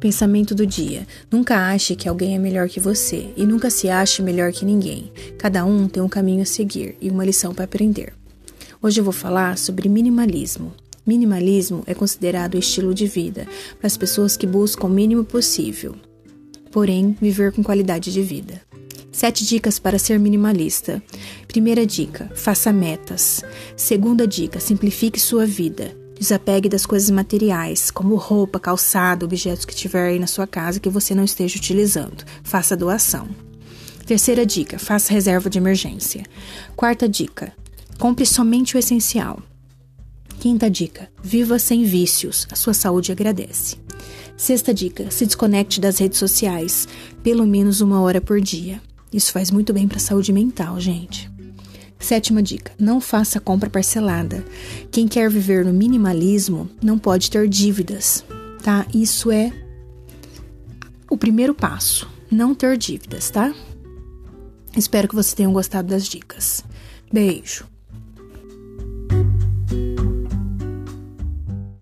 Pensamento do dia: nunca ache que alguém é melhor que você e nunca se ache melhor que ninguém. Cada um tem um caminho a seguir e uma lição para aprender. Hoje eu vou falar sobre minimalismo. Minimalismo é considerado o estilo de vida para as pessoas que buscam o mínimo possível, porém viver com qualidade de vida. Sete dicas para ser minimalista. Primeira dica: faça metas. Segunda dica: simplifique sua vida. Desapegue das coisas materiais, como roupa, calçado, objetos que tiver aí na sua casa que você não esteja utilizando. Faça doação. Terceira dica: faça reserva de emergência. Quarta dica: compre somente o essencial. Quinta dica: viva sem vícios. A sua saúde agradece. Sexta dica: se desconecte das redes sociais, pelo menos uma hora por dia. Isso faz muito bem para a saúde mental, gente. Sétima dica: não faça compra parcelada. Quem quer viver no minimalismo não pode ter dívidas, tá? Isso é o primeiro passo, não ter dívidas, tá? Espero que vocês tenham gostado das dicas. Beijo.